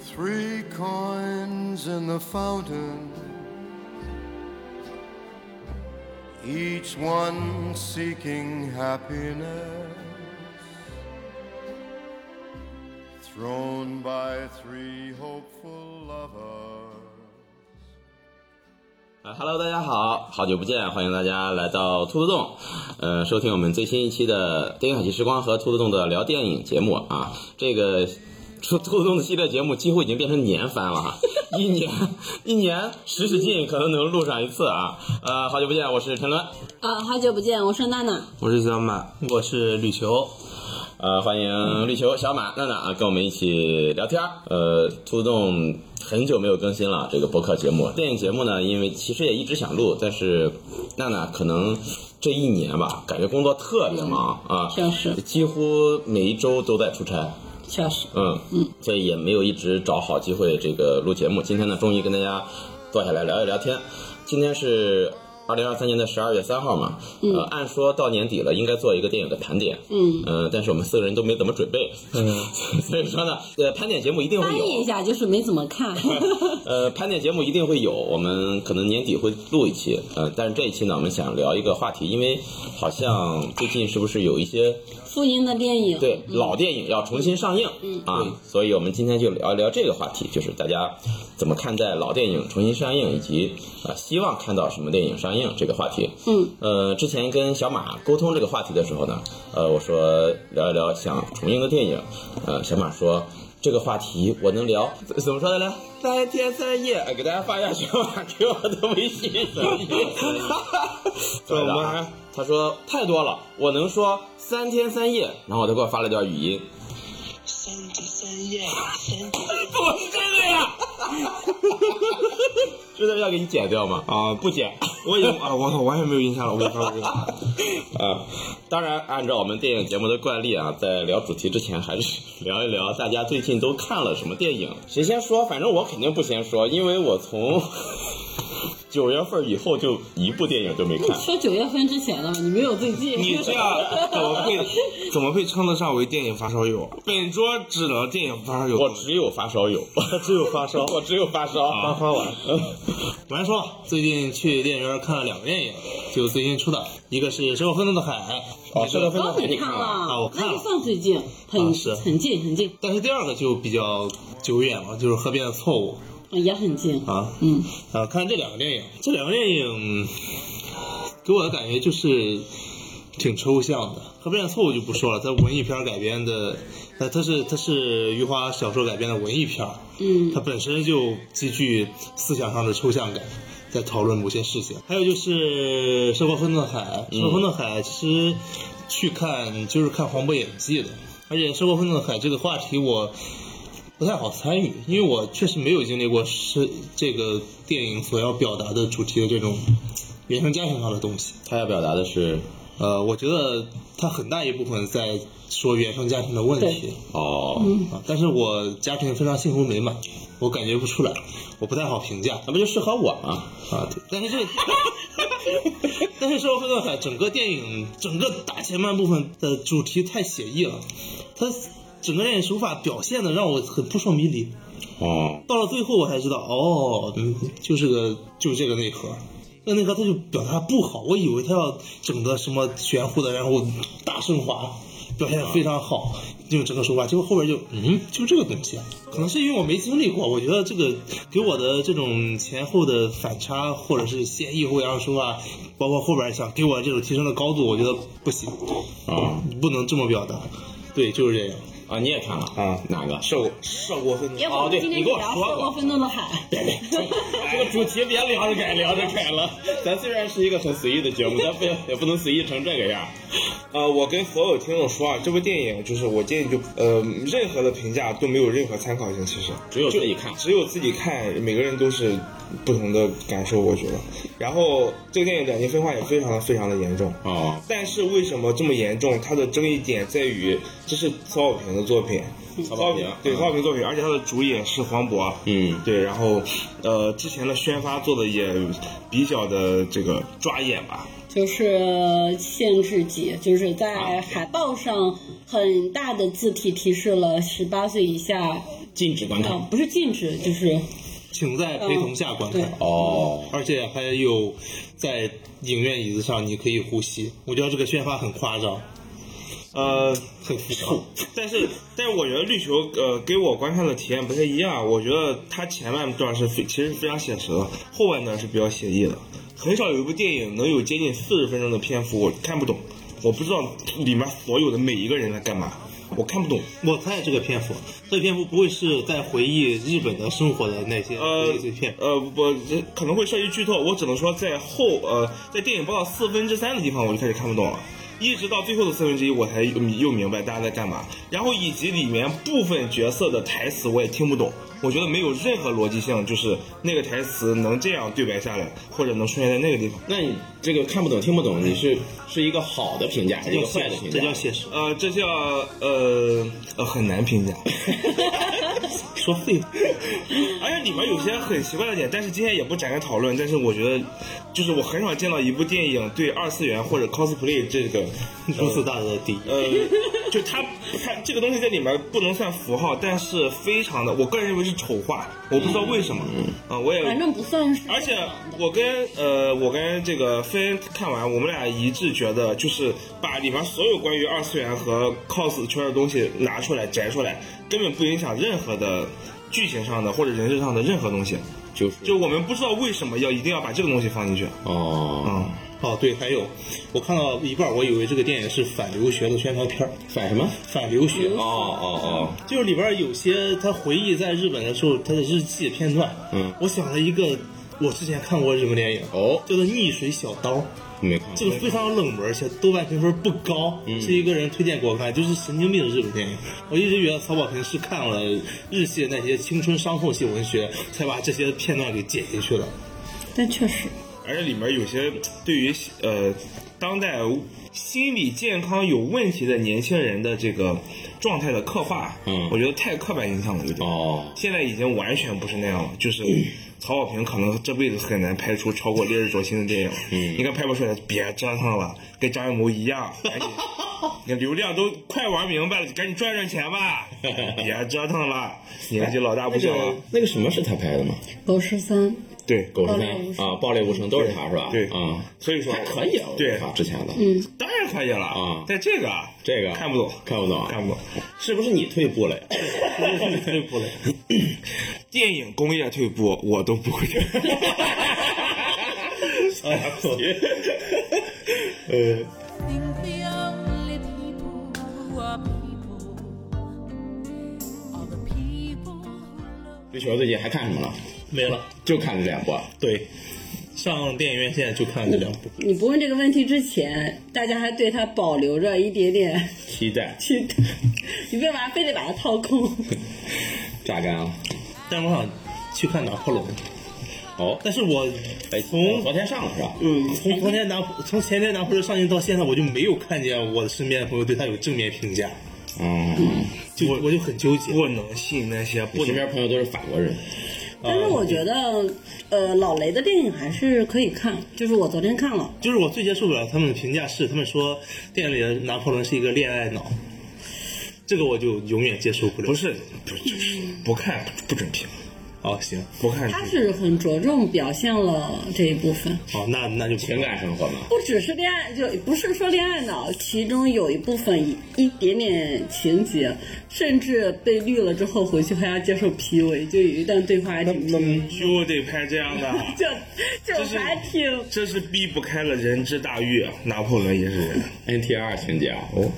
Three coins in the fountain, each one seeking happiness, thrown by three hopeful lovers. 啊哈喽，大家好，好久不见，欢迎大家来到兔子洞，呃，收听我们最新一期的电影海奇时光和兔子洞的聊电影节目啊。这个兔兔子洞的系列节目几乎已经变成年番了哈，一年一年使使劲，可能能录上一次啊。呃，好久不见，我是陈伦，啊，好久不见，我是娜娜。我是小马，我是吕球。呃，欢迎绿球、小马、娜娜啊，跟我们一起聊天儿。呃，兔子洞很久没有更新了这个播客节目，电影节目呢，因为其实也一直想录，但是娜娜可能这一年吧，感觉工作特别忙啊，确实几乎每一周都在出差。确实，嗯嗯，所以也没有一直找好机会这个录节目。今天呢，终于跟大家坐下来聊一聊天。今天是二零二三年的十二月三号嘛，呃，按说到年底了，应该做一个电影的盘点，嗯。呃，但是我们四个人都没怎么准备，嗯，所以说呢，呃，盘点节目一定会翻译一。下就是没怎么看。呃，盘点节目一定会有，我们可能年底会录一期，呃，但是这一期呢，我们想聊一个话题，因为好像最近是不是有一些复印的电影，对老电影要重新上映、嗯啊，所以我们今天就聊一聊这个话题，就是大家怎么看待老电影重新上映，以及啊、希望看到什么电影上映这个话题。嗯，呃，之前跟小马沟通这个话题的时候呢，呃，我说聊一聊想重映的电影，呃，小马说。这个话题我能聊，怎怎么说的来？三天三夜，哎给大家发一下小马给我的微信。怎么了？他说太多了，我能说三天三夜，然后他给我发了段语音。三天三夜，三天不是这个呀，这段要给你剪掉吗？啊，不剪。我已经啊，我操，完全没有印象了，啊，当然，按照我们电影节目的惯例啊，在聊主题之前，还是聊一聊大家最近都看了什么电影。谁先说？反正我肯定不先说，因为我从九月份以后就一部电影都没看。说九月份之前的，你没有最近。你这样 怎么会怎么会称得上为电影发烧友？本桌只能电影发烧友，我只有发烧友，我 只有发烧。我只有发烧。发发完，我来说，最近去电影院看了两个电影，就最近出的，一个是《生活奋斗的海》，哦，这个分哦，的你你看了，啊我看了那就算最近，很啊是很近很近，但是第二个就比较久远了，就是《河边的错误也很近》。啊。嗯，啊，看这两个电影，这两个电影给我的感觉就是挺抽象的。河边的错误就不说了，它文艺片改编的，呃，它是它是余华小说改编的文艺片，嗯它本身就极具思想上的抽象感，在讨论某些事情。还有就是《生活奋斗海》，《生活奋斗海》其实去看就是看黄渤演技的，而且《生活奋斗海》这个话题我。不太好参与，因为我确实没有经历过是这个电影所要表达的主题的这种原生家庭上的东西。他要表达的是，呃，我觉得他很大一部分在说原生家庭的问题哦，啊，但是我家庭非常幸福美满，我感觉不出来，我不太好评价那不就适合我吗？啊。对，但是这，但是《生活奋斗海》整个电影整个大前半部分的主题太写意了，它整个手法表现的让我很扑朔迷离。哦，到了最后我才知道，哦，嗯，就是个就是这个内核，那内核他就表达不好，我以为他要整个什么玄乎的，然后大升华，表现的非常好，就整个手法，结果后边就嗯，就这个东西，可能是因为我没经历过，我觉得这个给我的这种前后的反差或者是先抑后扬手法，包括后边想给我这种提升的高度，我觉得不行，啊。不能这么表达，对，就是这样，啊，你也看了啊哪个？效果效果很要不我们今天就聊 《生活奋斗的海》。这个主题别聊着改，聊着改了。咱虽然是一个很随意的节目，但不也不能随意成这个样。呃，我跟所有听众说啊，这部电影就是我建议就呃，任何的评价都没有任何参考性，其实只有自己看只有自己看，每个人都是不同的感受，我觉得。然后这个电影两极分化也非常的非常的严重。啊，但是为什么这么严重？它的争议点在于这是曹保平的作品，曹保平，对曹保平作品，而且他的主演是黄渤，嗯。对，然后呃之前的宣发做的也比较的这个抓眼吧，就是限制级，就是在海报上很大的字体提示了十八岁以下，禁止观看。啊，不是禁止，就是请在陪同下观看。对。哦，而且还有在影院椅子上你可以呼吸，我觉得这个宣发很夸张，呃，很浮夸。但是但是我觉得绿球呃给我观看的体验不太一样，我觉得它前半段是非其实非常写实的，后半段是比较写意的，很少有一部电影能有接近四十分钟的篇幅我看不懂，我不知道里面所有的每一个人在干嘛，我看不懂。我猜这个篇幅，这个篇幅不会是在回忆日本的生活的那些呃片。呃，不，这可能会涉及剧透，我只能说在后呃，在电影播到四分之三的地方，我就开始看不懂了。一直到最后的四分之一，我才又又明白大家在干嘛，然后以及里面部分角色的台词我也听不懂，我觉得没有任何逻辑性，就是那个台词能这样对白下来，或者能出现在那个地方。那你这个看不懂听不懂，你是是一个好的评价还是一个坏的评价？这叫现实。呃，这叫呃呃很难评价，说废话，而且里面有些很奇怪的点，但是今天也不展开讨论。但是我觉得，就是我很少见到一部电影对二次元或者 cosplay 这个如此大的敌意。呃，就它它这个东西在里面不能算符号，但是非常的，我个人认为是丑化，我不知道为什么，啊、我也反正不算是。而且我跟呃，我跟这个菲恩看完，我们俩一致觉得，就是把里面所有关于二次元和 cos 圈的东西拿出来摘出来，根本不影响任何的剧情上的或者人设上的任何东西。就是就我们不知道为什么要一定要把这个东西放进去。哦，嗯，哦，对，还有我看到一半，我以为这个电影是反留学的宣传片儿，反什么？反留学。哦哦哦，就是里边有些他回忆在日本的时候他的日记片段。嗯我想了一个，我之前看过日本电影，哦叫做《逆水小刀》。没看过。这个非常冷门，而且豆瓣评分不高，是一个人推荐给我看，就是神经病的日本电影。我一直觉得曹保平是看了日系的那些青春伤痛系文学，才把这些片段给剪进去了。但确实，而且里面有些对于呃当代心理健康有问题的年轻人的这个状态的刻画，嗯我觉得太刻板印象了，有点。哦，现在已经完全不是那样了，就是曹保平可能这辈子很难拍出超过《烈日灼心》的电影，嗯应该拍不出来，别折腾了，跟张艺谋一样，赶紧，你流量都快玩明白了，赶紧赚赚钱吧，别折腾了，年纪老大不小了个，那个什么是他拍的吗？狗十三，对，狗十三啊，暴力无声都是他是吧？对啊，所以说还可以对他之前的，嗯，当然可以了啊但这个啊这个看不懂，看不懂啊，看不懂。是不是你退步了呀？退步了。电影工业退步，我都不会退步。哎呃，think the only people who are people are the people who love. 绿球最近还看什么了？没了。就看这两部啊。对，上电影院现在就看这两部。你不问这个问题之前，大家还对他保留着一点点期待期待，你为嘛非得把它掏空？榨干啊！但我想去看拿破仑，哦，但是我哎，从昨天上了是吧？嗯，从昨天拿从前天拿破仑上映到现在，我就没有看见我的身边的朋友对他有正面评价，嗯，就我我就很纠结。不能信那些不能我身边朋友都是法国人。但是我觉得，呃，老雷的电影还是可以看，就是我昨天看了，就是我最接受不了他们的评价是，他们说电影里的拿破仑是一个恋爱脑，这个我就永远接受不了。不是，不是就是不看不准评，哦，行，不看他是很着重表现了这一部分，哦，那那就情感生活嘛，不只是恋爱，就不是说恋爱脑，其中有一部分一一点点情节，甚至被绿了之后回去还要接受 PUA，就有一段对话还挺 PUA，就得拍这样的，就就还挺。这是避不开了人之大欲。拿破仑也是人，NTR 情节啊哦，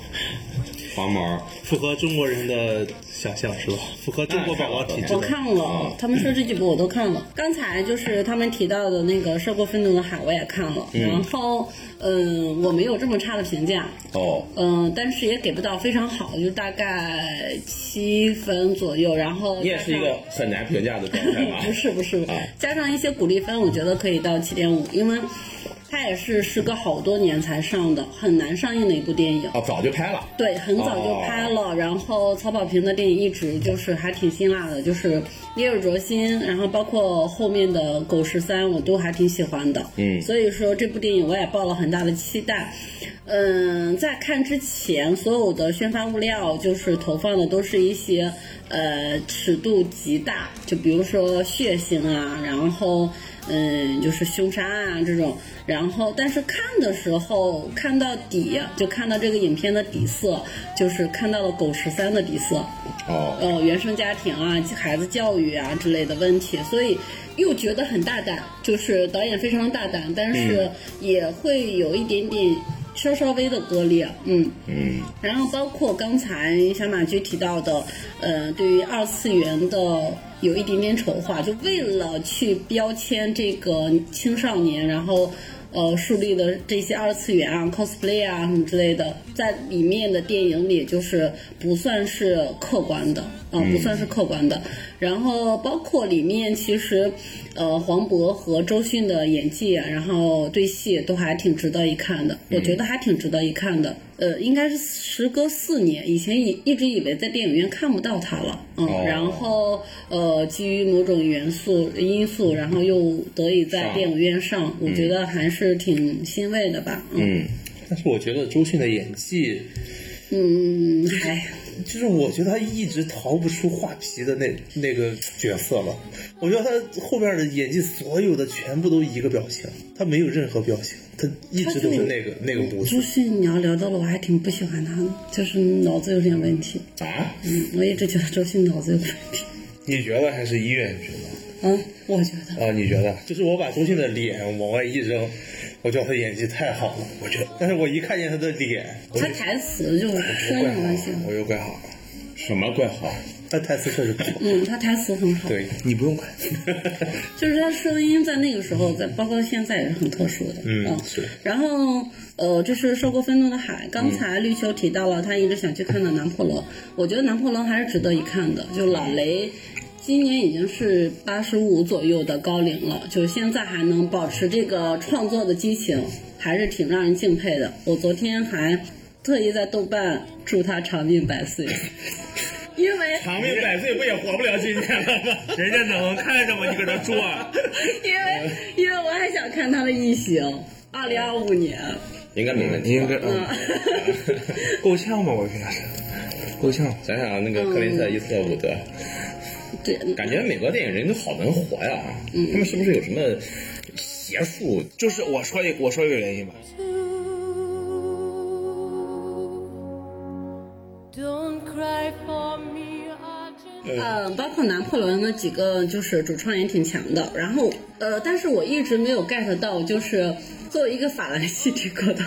黄毛符合中国人的想象是吧？符合中国宝宝体质我。看了，他们说这几部我都看了。刚才就是他们提到的那个《涉过愤怒的海》，我也看了。然后，嗯，我没有这么差的评价，哦，嗯，但是也给不到非常好，就大概七分左右。然后你也是一个很难评价的状态吧？不是不是啊，加上一些鼓励分，我觉得可以到七点五，因为它它也是时隔好多年才上的，很难上映的一部电影。哦，早就拍了。对，很早就拍了。然后曹保平的电影一直就是还挺辛辣的，就是《烈日灼心》，然后包括后面的《狗十三》，我都还挺喜欢的。嗯所以说这部电影我也抱了很大的期待。嗯，在看之前，所有的宣发物料就是投放的都是一些呃尺度极大，就比如说血腥啊，然后嗯就是凶杀啊这种，然后但是看的时候看到底，就看到这个影片的底色，就是看到了狗十三的底色。哦，呃原生家庭啊、孩子教育啊之类的问题，所以又觉得很大胆，就是导演非常大胆，但是也会有一点点稍稍微的割裂，嗯嗯，然后包括刚才小马驹提到的，呃，对于二次元的有一点点丑化，就为了去标签这个青少年，然后。呃，树立的这些二次元啊、cosplay 啊什么之类的，在里面的电影里就是不算是客观的，啊、不算是客观的。然后包括里面其实，呃，黄渤和周迅的演技啊，然后对戏都还挺值得一看的，我觉得还挺值得一看的。呃，应该是时隔四年，以前以一直以为在电影院看不到他了，嗯，哦然后呃，基于某种元素因素，然后又得以在电影院上，我觉得还是挺欣慰的吧，嗯嗯，但是我觉得周迅的演技，嗯，还就是我觉得他一直逃不出画皮的那那个角色了。我觉得他后边的演技，所有的全部都一个表情，他没有任何表情，他一直都是那个那个模式周。迅，你要聊到了，我还挺不喜欢他的，就是脑子有点问题。啊，嗯，我一直觉得周迅脑子有问题。你觉得还是医院觉得？嗯，我觉得。啊，你觉得？就是我把周迅的脸往外一扔，我觉得他演技太好了，我觉得。但是我一看见他的脸，他台词就生怪好恶心。我又怪好了。什么怪好？他台词确实不好。嗯，他台词很好。对你不用管。就是他声音在那个时候，在包括现在也是很特殊的。嗯是然后呃，这是受过愤怒的海。刚才绿秋提到了他一直想去看的拿破仑，我觉得拿破仑还是值得一看的。就老雷。今年已经是八十五左右的高龄了，就是现在还能保持这个创作的激情，还是挺让人敬佩的。我昨天还特意在豆瓣祝他长命百岁，因为长命百岁不也活不了今天了吗？人家能看着吗？你搁这做？因为因为我还想看他的异形，二零二五年。应该没问题。应该嗯，够呛吧？我觉得是够呛。想想那个克林特·伊斯特伍德，对，感觉美国电影人都好能活呀，他们是不是有什么邪术？就是我说一我说一个原因吧.呃，包括拿破仑的几个就是主创也挺强的，然后呃，但是我一直没有 get 到，就是作为一个法兰西帝国的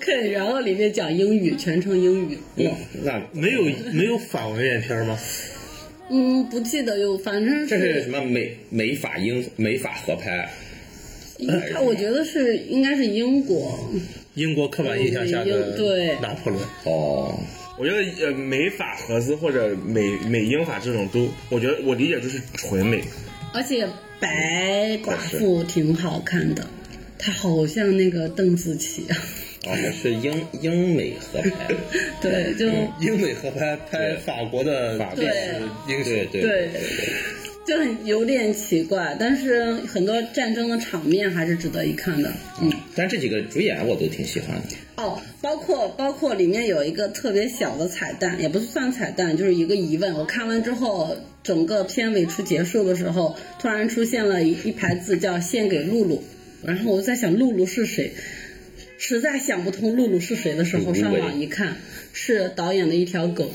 客人，然后里面讲英语，全程英语。那那没有没有法文原片吗？嗯，不记得有，反正这是什么美美法英美法合拍？他我觉得是应该是英国，英国刻板印象下的对拿破仑。哦，我觉得呃美法合资或者美美英法这种都，我觉得我理解就是纯美。而且白寡妇挺好看的，她好像那个邓紫棋啊。哦，是英英美合拍。对，就英美合拍拍法国的法对英雄对，对对，就很有点奇怪，但是很多战争的场面还是值得一看的。嗯，但这几个主演我都挺喜欢的。哦，包括包括里面有一个特别小的彩蛋，也不是算彩蛋，就是一个疑问。我看完之后，整个片尾处结束的时候，突然出现了一一排字叫“献给露露”，然后我在想露露是谁。实在想不通露露是谁的时候，上网一看，是导演的一条狗。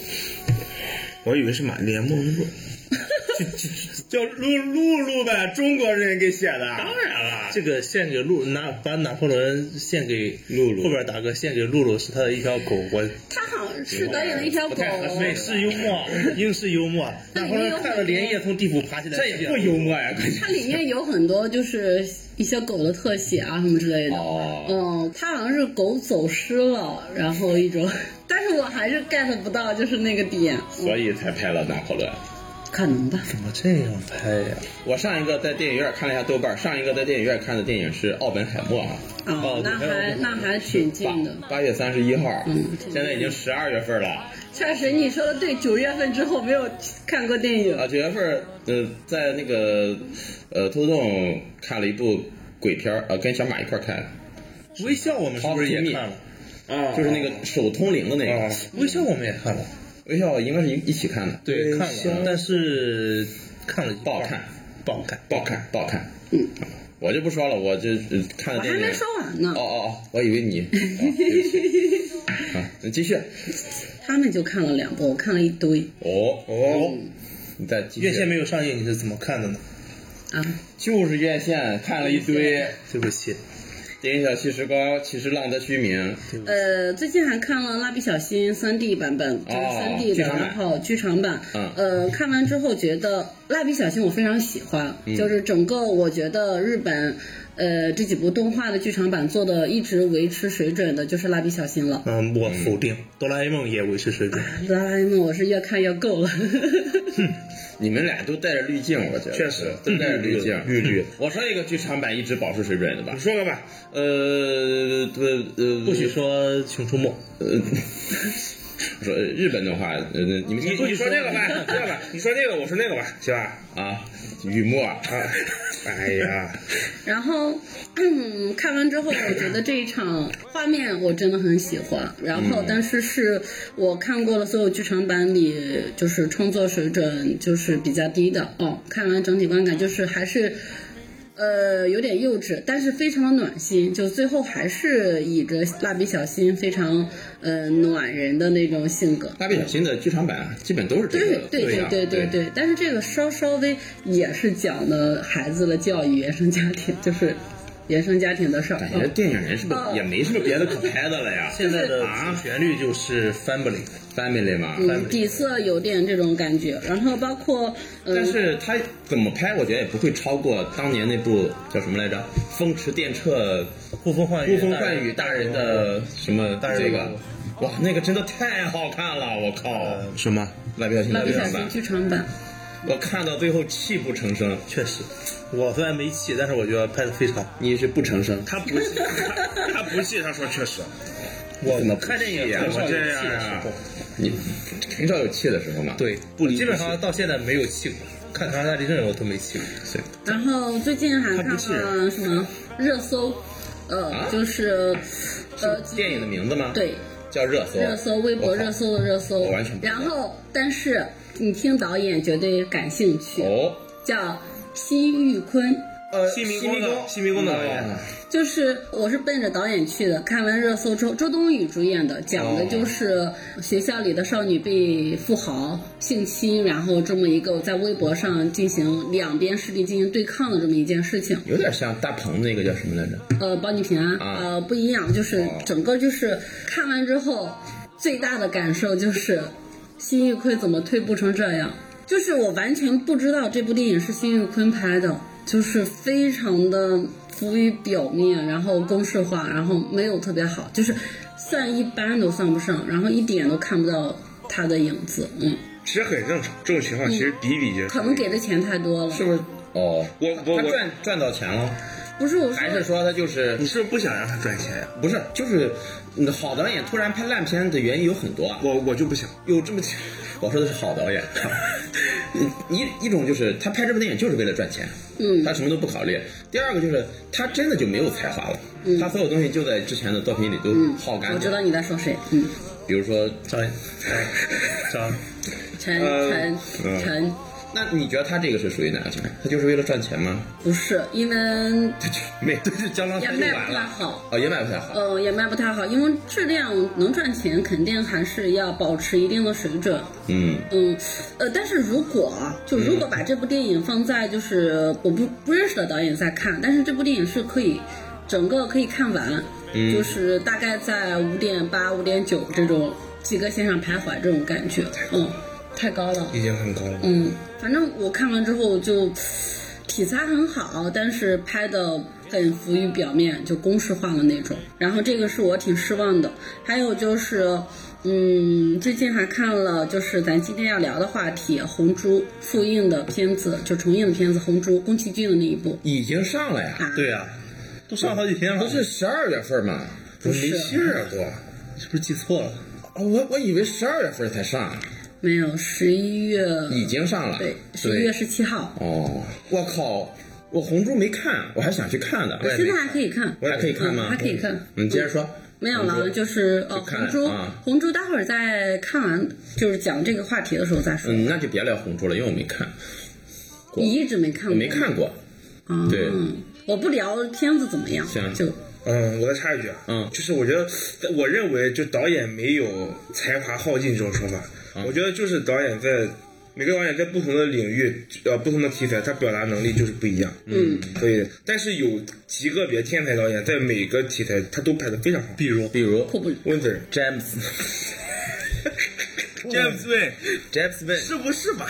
我以为是马莲梦露，叫露露露呗，中国人给写的。当然了，这个献给露拿把拿破仑献给露露后边打个献给露露是他的一条狗，我他好像是导演的一条狗。美式幽默，英式幽默。拿破仑看了连夜从地府爬起来，这也不幽默呀。它里面有很多就是一些狗的特写啊什么之类的。哦嗯，它好像是狗走失了，然后一种，但是我还是 get 不到就是那个点。所以才拍了拿破仑。可能吧。怎么这样拍呀？我上一个在电影院看了一下豆瓣，上一个在电影院看的电影是《奥本海默》啊，哦，那还那还挺近的。八月三十一号，嗯现在已经十二月份了确实，你说的对，九月份之后没有看过电影。啊，九月份呃在那个呃兔子洞看了一部鬼片儿，呃跟小马一块儿看，微笑我们是不是也看了？啊，就是那个手通灵的那个，微笑我们也看了，微笑应该是一一起看的，对，看了，但是看了不好看，不好看，不好看，不好看。嗯，我就不说了，我这呃看了电影。我还没说完呢哦。哦哦，我以为你。哦对不起啊，你继续。他们就看了两部，我看了一堆哦哦，你再继续。院线没有上映，你是怎么看的呢？啊。就是院线看了一堆。对不起，电影小气石膏，其实浪得虚名。呃，最近还看了《蜡笔小新》三 D 版本，就是哦3 D 的，然后剧场版。嗯呃，看完之后觉得《蜡笔小新》我非常喜欢，嗯就是整个我觉得日本。呃，这几部动画的剧场版做的一直维持水准的，就是《蜡笔小新》了。嗯，我否定，哆啦 A 梦也维持水准，哆啦 A 梦我是越看越够了。你们俩都带着滤镜，我觉得确实都带着滤镜，绿绿。我说一个剧场版一直保持水准的吧你，说个吧，呃呃呃，不许说《熊出没》，呃，我说呃日本的话，呃，你们你先你说这个吧，这个吧，你说这个，我说那个吧，行吧？啊，雨墨啊，哎呀，然后，嗯，看完之后，我觉得这一场画面我真的很喜欢。然后，但是是我看过了所有剧场版里，就是创作水准就是比较低的哦。看完整体观感就是还是。呃，有点幼稚，但是非常的暖心，就最后还是以着蜡笔小新非常呃暖人的那种性格。蜡笔小新的剧场版啊基本都是这对个对对样对。对对，但是这个稍稍微也是讲的孩子的教育、原生家庭，就是原生家庭的事儿。感觉电影人是不是哦。也没什么别的可拍的了呀？现在的啊？主旋律就是 family，？Family 嘛，嗯，底色有点这种感觉，然后包括嗯，但是他怎么拍，我觉得也不会超过当年那部叫什么来着，《风驰电掣呼风唤雨，呼风唤雨大人的什么大人这个，哇，那个真的太好看了，我靠！什么？蜡笔小新蜡笔小的剧场版，剧场版，我看到最后泣不成声。确实，我虽然没气，但是我觉得拍的非常好。你是不成声？他不，他他不泣，他说确实。我怎么看电影很少有气的时样啊候，你很少有气的时候嘛？对，不离基本上到现在没有气过。看《唐人大地震》我都没气过。然后最近还看了什么热搜，呃，啊就是呃，电影的名字吗？，对，叫热搜。热搜，微博热搜的热搜我完全。不知道然后，但是你听导演绝对感兴趣，哦，叫辛玉坤。呃，新迷宫的新迷宫的导演。哦就是我是奔着导演去的，看完热搜之后，周冬雨主演的，讲的就是学校里的少女被富豪性侵，然后这么一个在微博上进行两边势力进行对抗的这么一件事情。有点像大鹏那个叫什么来着？呃，保你平安，啊。呃，不一样，就是整个就是看完之后，最大的感受就是辛玉坤怎么退步成这样，就是我完全不知道这部电影是辛玉坤拍的，就是非常的浮于表面，然后公式化，然后没有特别好，就是算一般都算不上，然后一点都看不到他的影子，嗯，其实很正常，这种情况其实比比皆是。可能给的钱太多了，是不是？哦，我我我赚赚到钱了，不是我说还是说他就是你是不是不想让他赚钱呀？不是就是嗯好导演突然拍烂片的原因有很多啊。我我就不想。有这么，我说的是好导演。一一种就是他拍这部电影就是为了赚钱，嗯他什么都不考虑。第二个就是他真的就没有才华了，他所有东西就在之前的作品里都嗯，耗干净。我知道你在说谁，嗯，比如说张张陈呃陈嗯陈。那你觉得他这个是属于哪个情况？他就是为了赚钱吗？不是，因为 没，就是江郎才也卖不太。好，哦，也卖不太好。呃，也卖不太好，因为质量能赚钱，肯定还是要保持一定的水准。嗯，嗯，呃，但是如果啊就如果把这部电影放在就是我不不认识的导演在看，但是这部电影是可以整个可以看完，就是大概在五点八、五点九这种及格线上徘徊这种感觉，嗯，太高了。已经很高了。嗯，反正我看完之后就体材很好，但是拍的很浮于表面，就公式化了那种。然后这个是我挺失望的。还有就是，嗯，最近还看了，就是咱今天要聊的话题，《红猪》复映的片子，就重映的片子《红猪》，宫崎骏的那一部。已经上了呀，啊，对呀、都上好几天了，不是十二月份吗？不是没信儿啊，哥。是不是记错了？哦，我我以为十二月份才上，没有，十一月已经上了。对，十一月十七号，哦，我靠，我红猪没看，我还想去看的。现在还可以看，我还可以看吗？还可以看。你接着说。没有了，就是哦，红猪啊，红猪，待会儿再看完，就是讲这个话题的时候再说。嗯，那就别聊红猪了，因为我没看，你一直没看过？我没看过。啊。对我不聊片子怎么样，行就嗯，我再插一句啊，嗯就是我觉得，我认为就导演没有才华耗尽这种说法，嗯。我觉得就是导演在每个导演在不同的领域，呃，不同的题材，他表达能力就是不一样。嗯，所以，但是有极个别天才导演在每个题材他都拍得非常好，比如？比如。温子仁、詹姆斯，詹姆斯韦，詹姆斯问，是不是吧？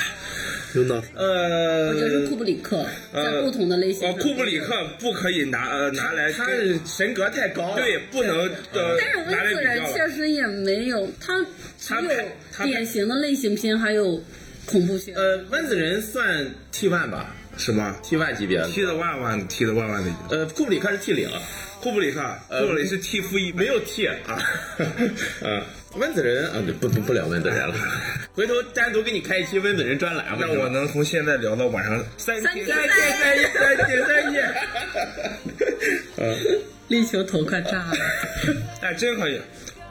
有脑呃，我觉得是库布里克，在不同的类型哦，库布里克不可以拿呃拿来他跟神格太高了。对，不能呃但是温子仁。确实也没有，他只他有典型的类型片，还有恐怖片。呃，温子仁算 T one 吧什么？，T one 级别的。，T 的万万的，踢的万万的。呃，库布里克是 T 零，库布里克，库布里是 T 负一，没有 T 啊。嗯，温子仁啊，对不不不聊温子仁了，回头单独给你开一期温子仁专栏吧。那我能从现在聊到晚上三三天天三三夜三天三夜。力求头快炸了。哎，真可以，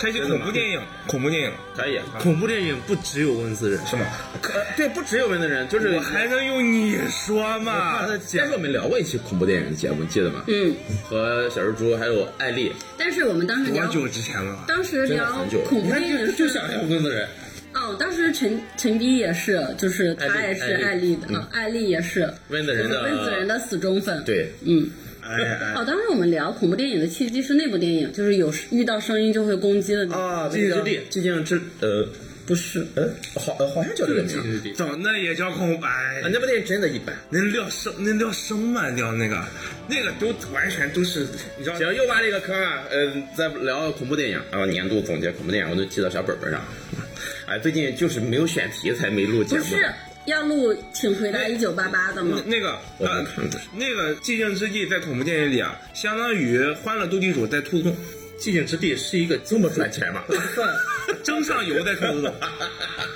开一期恐怖电影，恐怖电影可以。恐怖电影不只有温子仁，是吗？可，对，不只有温子仁，就是我还能用你说吗？但是我们聊过一期恐怖电影的节目，记得吗？嗯，和小蜘蛛还有艾丽，但是我们当时聊，多久之前了？当时聊恐怖电影是就想聊温子仁。哦，当时陈陈迪也是，就是他也是艾丽艾丽的，嗯嗯，艾丽也是温子仁的温子仁的死忠粉。，对，嗯。哎哎，哦，当时我们聊恐怖电影的契机是那部电影，就是有遇到声音就会攻击的那个。啊，寂静之地，寂静之呃不是，呃，好呃好像叫这个名儿。地，早那也叫空白。那部电影真的一般。那聊什那聊什么聊那个那个都完全都是你知道行，又挖了一个坑啊！呃，在聊恐怖电影，然后年度总结恐怖电影，我都记到小本本上。哎，最近就是没有选题，才没录节目。不是要录《请回答一九八八》的吗？那个我看过那个寂静之地在恐怖电影里啊，相当于《欢乐斗地主》在兔子洞，寂静之地是一个这么赚钱吗？不算，蒸上油在兔子洞。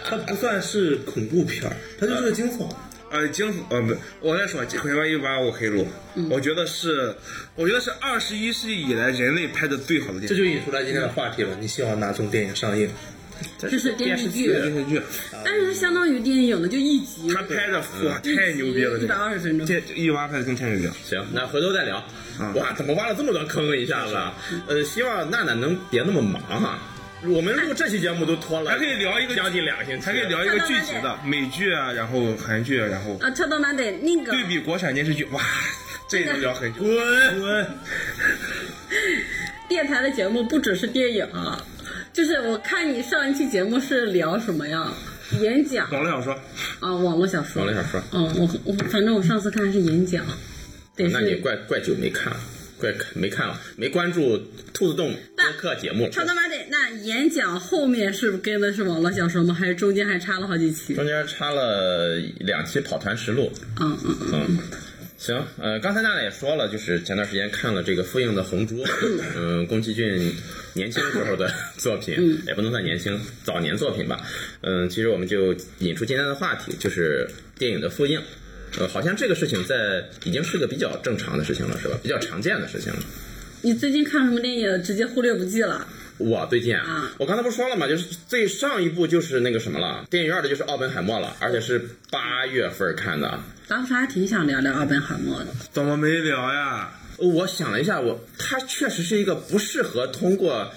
它不算是恐怖片儿，它就是个惊悚。呃，惊悚呃不，我在说《回答一八》我可以录，我觉得是，我觉得是二十一世纪以来人类拍的最好的电影这。就引出来今天的话题了。你希望哪种电影上映？这是电视剧，电视剧，但是它相当于电影的，就一集。他拍的哇太牛逼了，一百二十分钟。这一挖拍的真太牛逼了。行，那回头再聊。啊哇，怎么挖了这么多坑一下子？呃，希望娜娜能别那么忙哈。我们录这期节目都拖了，还可以聊一个将近两个星期，还可以聊一个剧集的美剧啊，然后韩剧啊，然后啊，超到妈得那个对比国产电视剧，哇，这能聊很久。滚滚。电台的节目不只是电影啊，就是我看你上一期节目是聊什么呀？演讲网络小说，啊，网络小说。网络小说嗯，我我反正我上次看是演讲，得那你。怪怪久没看了，怪没看了，没关注兔子洞播客节目。超他妈得，那演讲后面是跟的是网络小说吗？还是中间还插了好几期？中间插了两期跑团实录。嗯嗯嗯。嗯，行，呃，刚才娜娜也说了，就是前段时间看了这个复映的《红猪》，嗯，宫崎骏年轻时候的 作品，也不能算年轻，早年作品吧。嗯，其实我们就引出今天的话题，就是电影的复映。呃，好像这个事情在已经是个比较正常的事情了，是吧？比较常见的事情了。你最近看什么电影？直接忽略不计了？我最近啊啊，我刚才不是说了吗？就是最上一部就是那个什么了，电影院的就是《奥本海默》了，而且是八月份看的。当时还挺想聊聊奥本海默的。怎么没聊呀？我想了一下，我他确实是一个不适合通过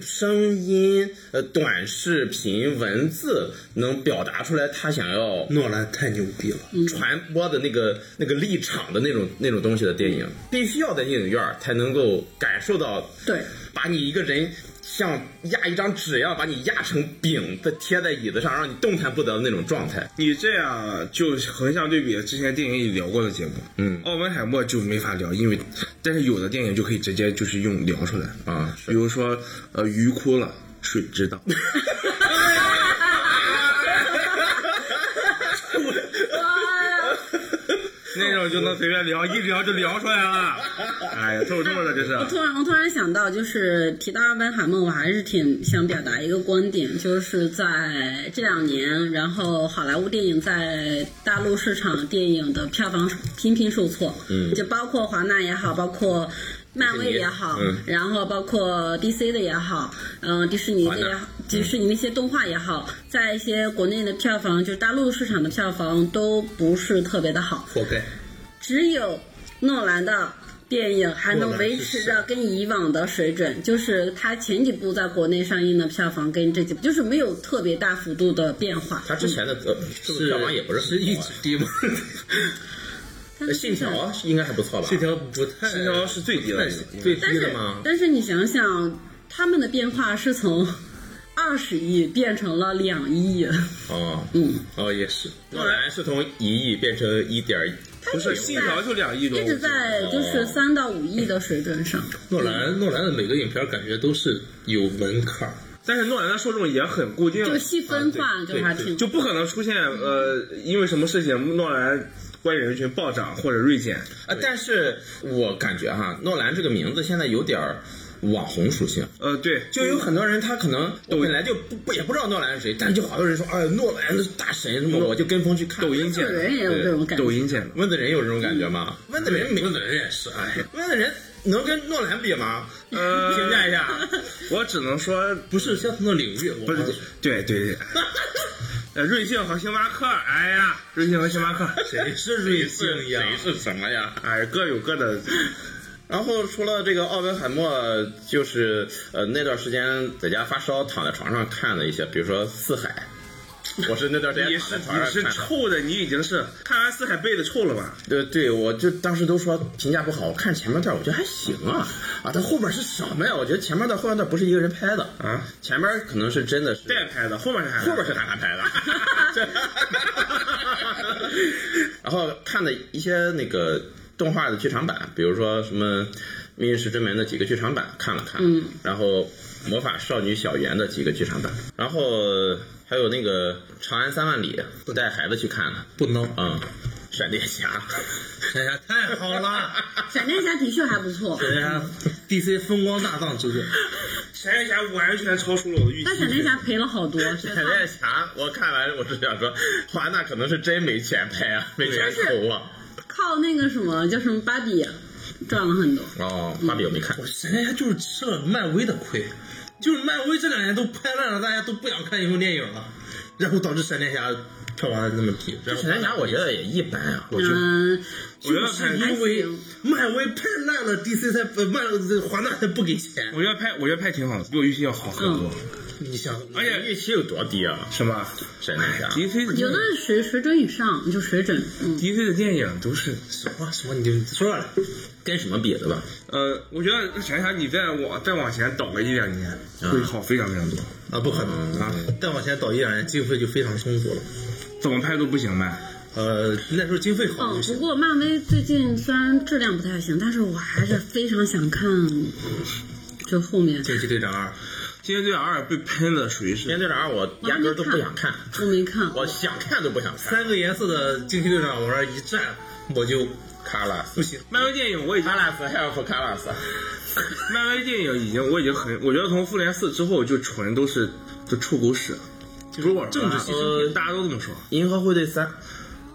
声音、呃短视频、文字能表达出来他想要诺兰太牛逼了，传播的那个那个立场的那种那种东西的电影，必须要在电影院才能够感受到，对，把你一个人像压一张纸一样，把你压成饼再贴在椅子上，让你动弹不得的那种状态。你这样就横向对比了之前电影里聊过的节目，嗯奥本海默就没法聊，因为但是有的电影就可以直接就是用聊出来，啊，比如说呃鱼哭了。水知道？就能随便聊，一聊就聊出来了。哎呀，臭臭的这是。我突然，我突然想到，就是提到阿本海默，我还是挺想表达一个观点，就是在这两年，然后好莱坞电影在大陆市场电影的票房频频受挫，嗯，就包括华纳也好，包括。漫威也好，嗯然后包括 DC 的也好，嗯、迪士尼的也好，迪士尼那些动画也好，在一些国内的票房，就是大陆市场的票房都不是特别的好。活该。只有诺兰的电影还能维持着跟以往的水准，就是他前几部在国内上映的票房跟这几部就是没有特别大幅度的变化。他之前的呃是票房也不是一直很低吗？呃信条应该还不错吧？信条不太，信条是最低的最低的吗？但是你想想，他们的变化是从二十亿变成了两亿，哦，嗯，哦也是，诺兰是从一亿变成一点不是信条就两亿多，一直在就是三到五亿的水准上。诺兰诺兰的每个影片感觉都是有门槛儿，但是诺兰的受众也很固定，就细分化，就还挺就不可能出现呃，因为什么事情诺兰观影人群暴涨或者锐减。啊，但是我感觉哈，诺兰这个名字现在有点儿网红属性。呃，对，就有很多人，他可能本来就不不也不知道诺兰是谁，但是就好多人说，哎，诺兰是大神什么，我就跟风去看。抖音见有人也有这种感觉。抖音见的。温子仁有这种感觉吗？温子仁没温子仁也是，哎，温子仁能跟诺兰比吗？呃评价一下。我只能说不是相同的领域，我不是，对对对。呃，瑞幸和星巴克，哎呀，瑞幸和星巴克，谁是瑞幸呀？谁是什么呀？哎，各有各的。然后除了这个奥本海默，就是呃那段时间在家发烧，躺在床上看的一些，比如说《四海》，我是那段时间你是躺在床你是上看的。臭的，你已经是看完四海背的臭了吧？对对，我就当时都说评价不好，我看前面段我觉得还行啊啊，它后边是什么呀？我觉得前面段后面段不是一个人拍的啊，前面可能是真的是代拍的，后面是海后边是韩寒拍的。然后看的一些那个动画的剧场版，比如说什么《命运石之门》的几个剧场版看了看，嗯，然后《魔法少女小圆》的几个剧场版，然后还有那个《长安三万里》，带孩子去看的，不能，嗯，闪电侠，哎呀，太好了，闪电侠的确还不错，闪电侠 DC 风光大葬之作，闪电侠完全超出了我的预期。但闪电侠赔了好多，闪电侠，我看完我是想说，华纳可能是真没钱拍啊，没钱投啊。靠那个什么叫什么芭比赚了很多。哦，芭比我没看。我闪电侠就是吃了漫威的亏，就是漫威这两年都拍烂了，大家都不想看英雄电影了，然后导致闪电侠票房那么低。闪电侠我觉得也一般啊，我觉得嗯，我觉得就是拍因为漫威拍烂了，DC 才呃漫这华纳才不给钱。我觉得拍我觉得拍挺好的，比我预期要好很多。你想，而且预期有多低啊？是吧闪电侠。？DC 的有的水水准以上，就水准，嗯，DC 的电影都是实话实话，你就说了，跟什么比的吧？呃，我觉得想想你再往再往前倒个一两年，会好非常非常多。啊，不可能啊！再往前倒一两年，经费就非常充足了。怎么拍都不行呗。呃，那时候经费好。不过漫威最近虽然质量不太行，但是我还是非常想看，就后面惊奇队长二，惊奇队长二被喷的属于是惊奇队长二我压根儿都不想看，我没看，我想看都不想看。三个颜色的惊奇队长往那儿一站，我就卡拉斯不行。漫威电影，我已经卡拉斯 help 卡拉斯。漫威电影已经我已经很，我觉得从复联四之后就纯都是就臭狗屎，就是我政治牺牲品大家都这么说。银河护卫队三，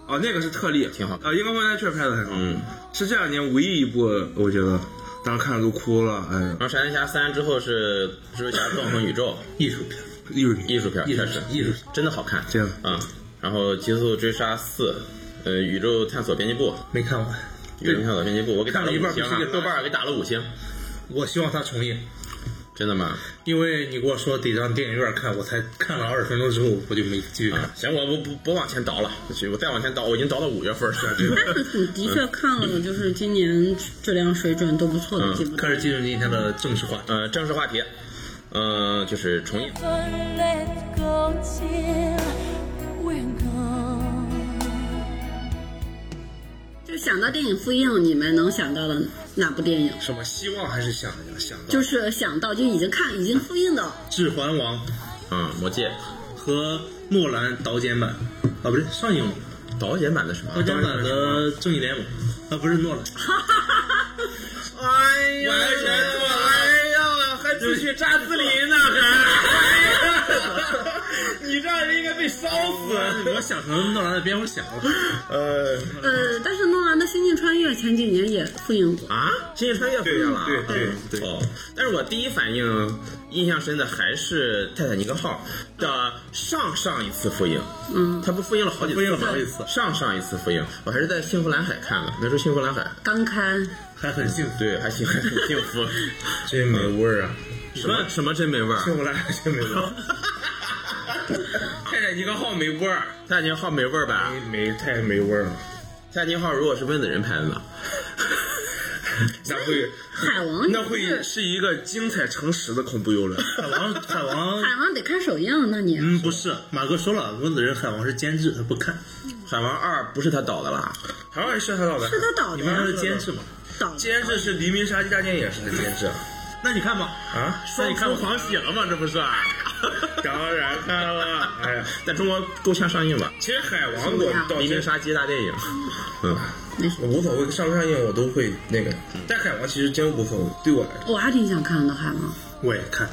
哦，那个是特例，挺好。啊，银河护卫队确实拍的很好，嗯，是这两年唯一一部我觉得当时看着都哭了，哎。呀然，后闪电侠三之后是蜘蛛侠纵横宇宙。艺术片，艺术品，艺术片，艺术确实艺术片真的好看，这样啊。然后极速追杀四，呃，宇宙探索编辑部，没看完。宇宙探索编辑部，我给打了看了豆瓣儿给打了五星，我希望他重映，真的吗？因为你跟我说得让电影院看，我才看了二十分钟之后，我就没继续看。啊，行，我不不不往前倒了，我再往前倒，我已经倒到五月份了。但的确看了，就是今年质量水准都不错的几部开始进入今天的正式话题。呃，正式话题，呃，就是重映。想到电影复映，你们能想到的哪部电影？什么希望还是想想到就是想到就已经看已经复映的，《指环王》嗯，魔戒和诺兰导剪版啊，不是上映了导演版的什么？导剪版的《正义联盟》啊，不是诺兰。哎呀，完全错了哎呀，还继续扎斯林呢，还，你这样人应该被烧死。我想成诺兰的蝙蝠侠了。呃呃，但是诺兰的《星际穿越》前几年也复映过。啊，星际穿越复映了，对对对对哦，但是我第一反应印象深的还是泰坦尼克号的上上一次复映，嗯，它不复映了好几次，复映了好几次上上一次复映，我还是在幸福蓝海看的，那时候幸福蓝海，刚看，还很幸福，对，还行，还很幸福。真没味儿啊！什么什么真没味儿？幸福蓝海真没味儿，泰坦尼克号没味儿，泰坦尼克号没味儿吧？没没太没味儿了。泰坦尼克号如果是温子仁拍的呢？那会海王那会是一个精彩诚实的恐怖游轮。海王 海王，海王得看首映，那你、嗯，不是，马哥说了，温子仁海王是监制，他不看，海王二不是他导的啦？海王是他导的，是他导的你们他是监制嘛？导监制是《黎明杀机大电影》是的监制那你看吧，啊。那你看过狂喜了吗？这不是？当然看了，哎呀，在中国够呛上映吧？其实海王我到黎明杀机大电影，嗯，我无所谓，上不上映我都会那个。但海王其实真无所谓，对我来说，我还挺想看的海王。我也看，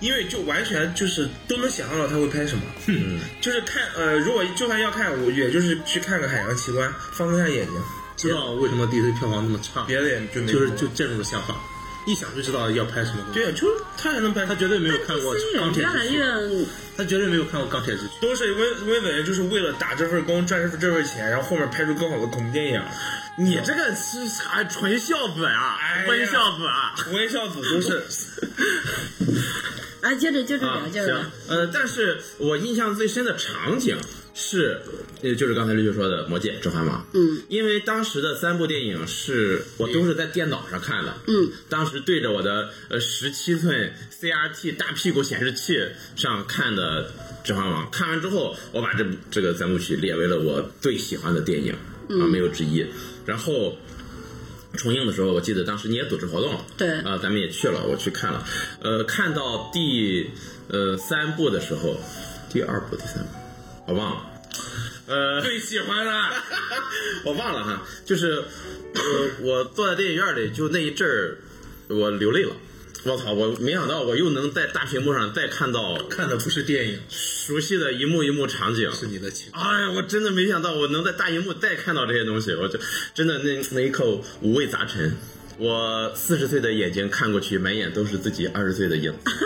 因为就完全就是都能想象到他会拍什么。嗯，就是看呃，如果就算要看，我也就是去看个海洋奇观，放松一下眼睛，知道为什么 DC 票房那么差，别的也就没就是就这种想法，一想就知道要拍什么东西。对啊，就是他还能拍，他绝对没有看过钢铁之躯，他绝对没有看过钢铁之躯。都是温温伟就是为了打这份工赚这份这份钱，然后后面拍出更好的恐怖电影。你这个是啥纯孝子啊温孝子啊！温孝子都是 哎，接着接着聊，接着聊行。，呃，但是我印象最深的场景是，呃，就是刚才绿球说的《魔戒》《指环王》。嗯，因为当时的三部电影是我都是在电脑上看的。嗯，当时对着我的呃十七寸 CRT 大屁股显示器上看的《指环王》，看完之后，我把这部这个三部曲列为了我最喜欢的电影啊，没有之一。然后。重映的时候，我记得当时你也组织活动了，对啊、咱们也去了，我去看了，呃，看到第呃三部的时候，第二部、第三部，我忘了，呃，最喜欢的。我忘了哈，就是呃，我坐在电影院里，就那一阵儿，我流泪了。我操！我没想到我又能在大屏幕上再看到 看的不是电影，熟悉的一幕一幕场景，是你的情。哎呀，我真的没想到我能在大荧幕再看到这些东西，我就真的那那一刻五味杂陈。我四十岁的眼睛看过去，满眼都是自己二十岁的影子。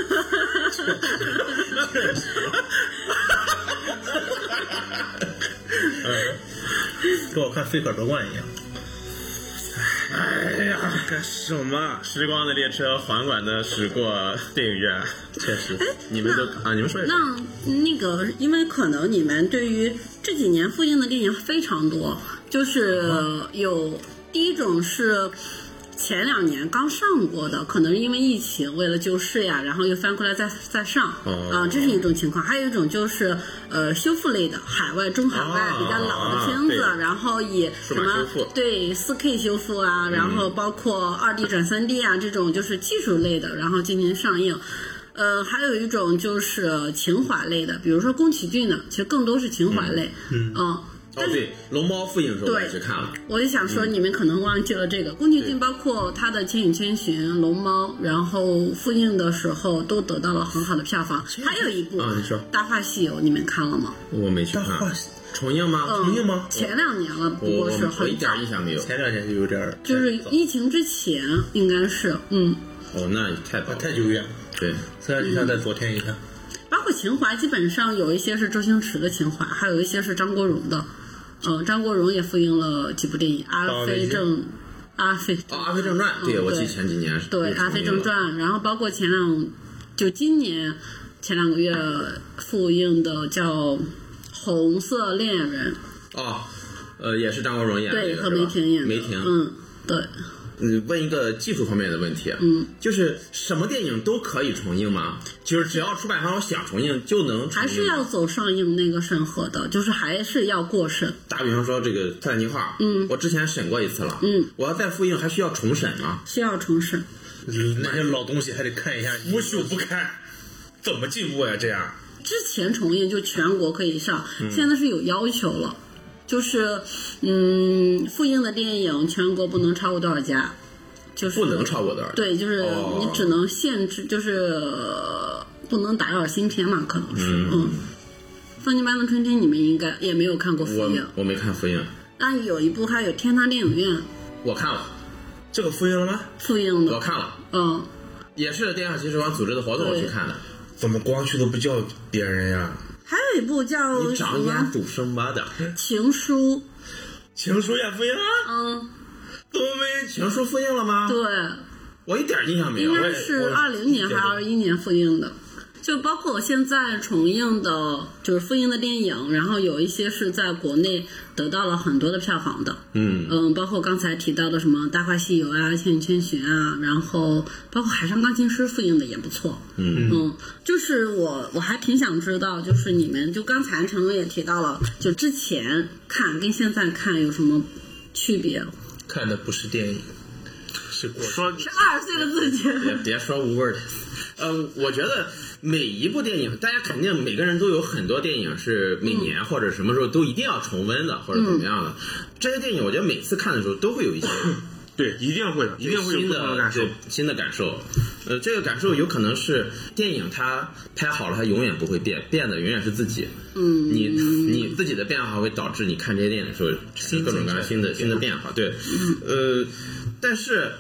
跟我看《飞可夺冠》一样。哎呀，干什么？时光的列车缓缓的驶过电影院，确实，你们都啊，你们说一下。那那个，因为可能你们对于这几年复映的电影非常多，就是有第一种是前两年刚上过的，可能是因为疫情为了救市呀，然后又翻过来再再上。啊、哦这是一种情况。还有一种就是呃修复类的，海外、中海外哦比较老的片子，对。然后以什么对四 K 修复啊，然后包括二 D 转三 D 啊这种就是技术类的，然后进行上映。呃，还有一种就是情怀类的，比如说宫崎骏的，其实更多是情怀类。嗯哦，对，龙猫复映的时候我也去看了。我就想说，你们可能忘记了这个宫崎骏，包括他的《千与千寻》《龙猫》，然后复映的时候都得到了很好的票房。还有一部啊你说《大话西游》，你们看了吗？我没去看大话，重映吗？嗯重映吗？前两年了，不过是很我一点早，印象没有。前两年就有点儿，就是疫情之前应该是，嗯，哦，那太早太久远了。对，虽然就像在昨天一样，包括情怀，基本上有一些是周星驰的情怀，还有一些是张国荣的。呃，张国荣也复映了几部电影，《阿飞正》《阿飞哦，《阿飞正传》嗯对，我记得前几年是对《阿飞正传》，然后包括前两，就今年前两个月复映的叫《红色恋人哦，呃，也是张国荣演》，的对，和梅婷演的，梅婷，嗯，对，嗯问一个技术方面的问题，嗯，就是什么电影都可以重映吗？就是只要出版方想重映就能重映还是要走上映那个审核的，就是还是要过审。打比方说这个《泰坦尼克号》，嗯，我之前审过一次了，嗯，我要再复映还需要重审吗？需要重审。那些老东西还得看一下。无朽不堪，怎么进步呀？这样之前重映就全国可以上，嗯现在是有要求了，就是嗯，复映的电影全国不能超过多少家，就是不能超过多少？，对，就是哦你只能限制，就是呃不能打扰新片嘛，可能是嗯。放进班的春天》你们应该也没有看过复我映，我没看复映，那有一部还有天堂电影院我看了，这个复映了吗？复映的，我看了，嗯，也是电影骑士网组织的活动我去看的。怎么光去都不叫别人呀？还有一部叫情书》，情书也复印了？嗯，怎么没？情书复印了吗？对，我一点印象没有。我也应该是我二零年还是二一年复印的。就包括我现在重映的，就是复映的电影，然后有一些是在国内得到了很多的票房的，嗯嗯，包括刚才提到的什么《大话西游》啊，《千与千寻》啊，然后包括《海上钢琴师》复映的也不错，嗯嗯就是我我还挺想知道，就是你们就刚才陈龙也提到了，就之前看跟现在看有什么区别？看的不是电影，是过说是二十岁的自己，别别说无味儿的。呃，我觉得每一部电影，大家肯定每个人都有很多电影是每年或者什么时候都一定要重温的，或者怎么样的。这些电影，我觉得每次看的时候都会有一些 对，一定会的，一定会有新的感受对。新的感受。呃，这个感受有可能是电影它拍好了，它永远不会变，变的永远是自己。嗯，你你自己的变化会导致你看这些电影的时候各种各样新的新的变化。对，呃，但是。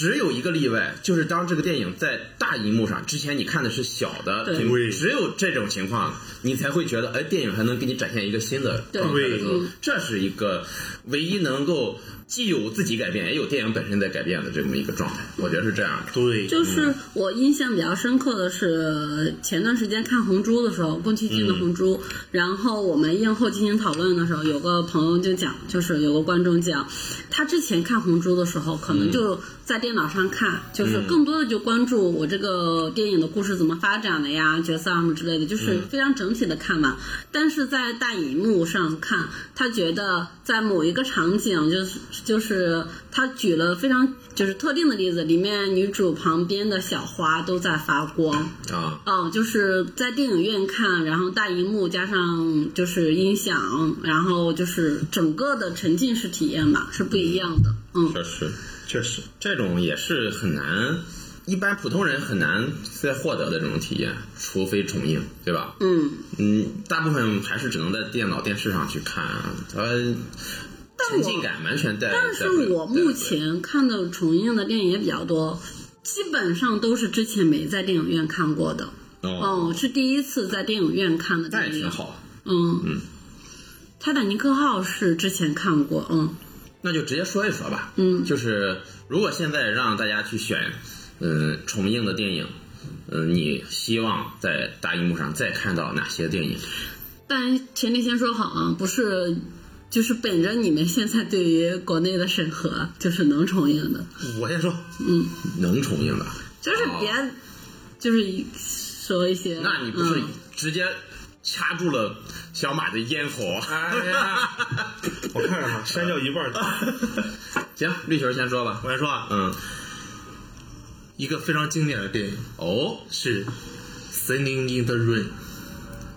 只有一个例外，就是当这个电影在大荧幕上，之前你看的是小的对。屏幕，只有这种情况，你才会觉得，哎，电影还能给你展现一个新的对。状态的时候嗯，这是一个唯一能够既有自己改变，也有电影本身在改变的这么一个状态。我觉得是这样的。对，就是我印象比较深刻的是前段时间看《红猪》的时候，宫崎骏的《红猪》然后我们映后进行讨论的时候，有个朋友就讲，就是有个观众讲，他之前看《红猪》的时候，可能就在电脑上看，就是更多的就关注我这个电影的故事怎么发展的呀，角色啊什么之类的，就是非常整体的看嘛。但是在大荧幕上看，他觉得在某一个场景，就是就是他举了非常就是特定的例子，里面女主旁边的小花都在发光。啊，嗯，就是在电影院看，然后大荧幕加上就是音响，然后就是整个的沉浸式体验吧，是不一样的。嗯，确实，确实，这种也是很难，一般普通人很难再获得的这种体验，除非重映，对吧？嗯，嗯，大部分还是只能在电脑、电视上去看，呃沉浸感完全带。但是我目前看的重映的电影也比较多，基本上都是之前没在电影院看过的。哦，哦，是第一次在电影院看的那也电影。挺好。嗯嗯，泰坦尼克号是之前看过，嗯那就直接说一说吧。嗯就是如果现在让大家去选，嗯，重映的电影，嗯，你希望在大荧幕上再看到哪些电影？但前提先说好啊，不是，就是本着你们现在对于国内的审核，就是能重映的，我先说，嗯能重映的？就是别，就是说一些。那你不是嗯直接掐住了小马的咽喉？哎呀，我看看吧，删掉一半儿。行，绿球先说吧。我先说啊，嗯，一个非常经典的电影哦，是《Singing in the Rain》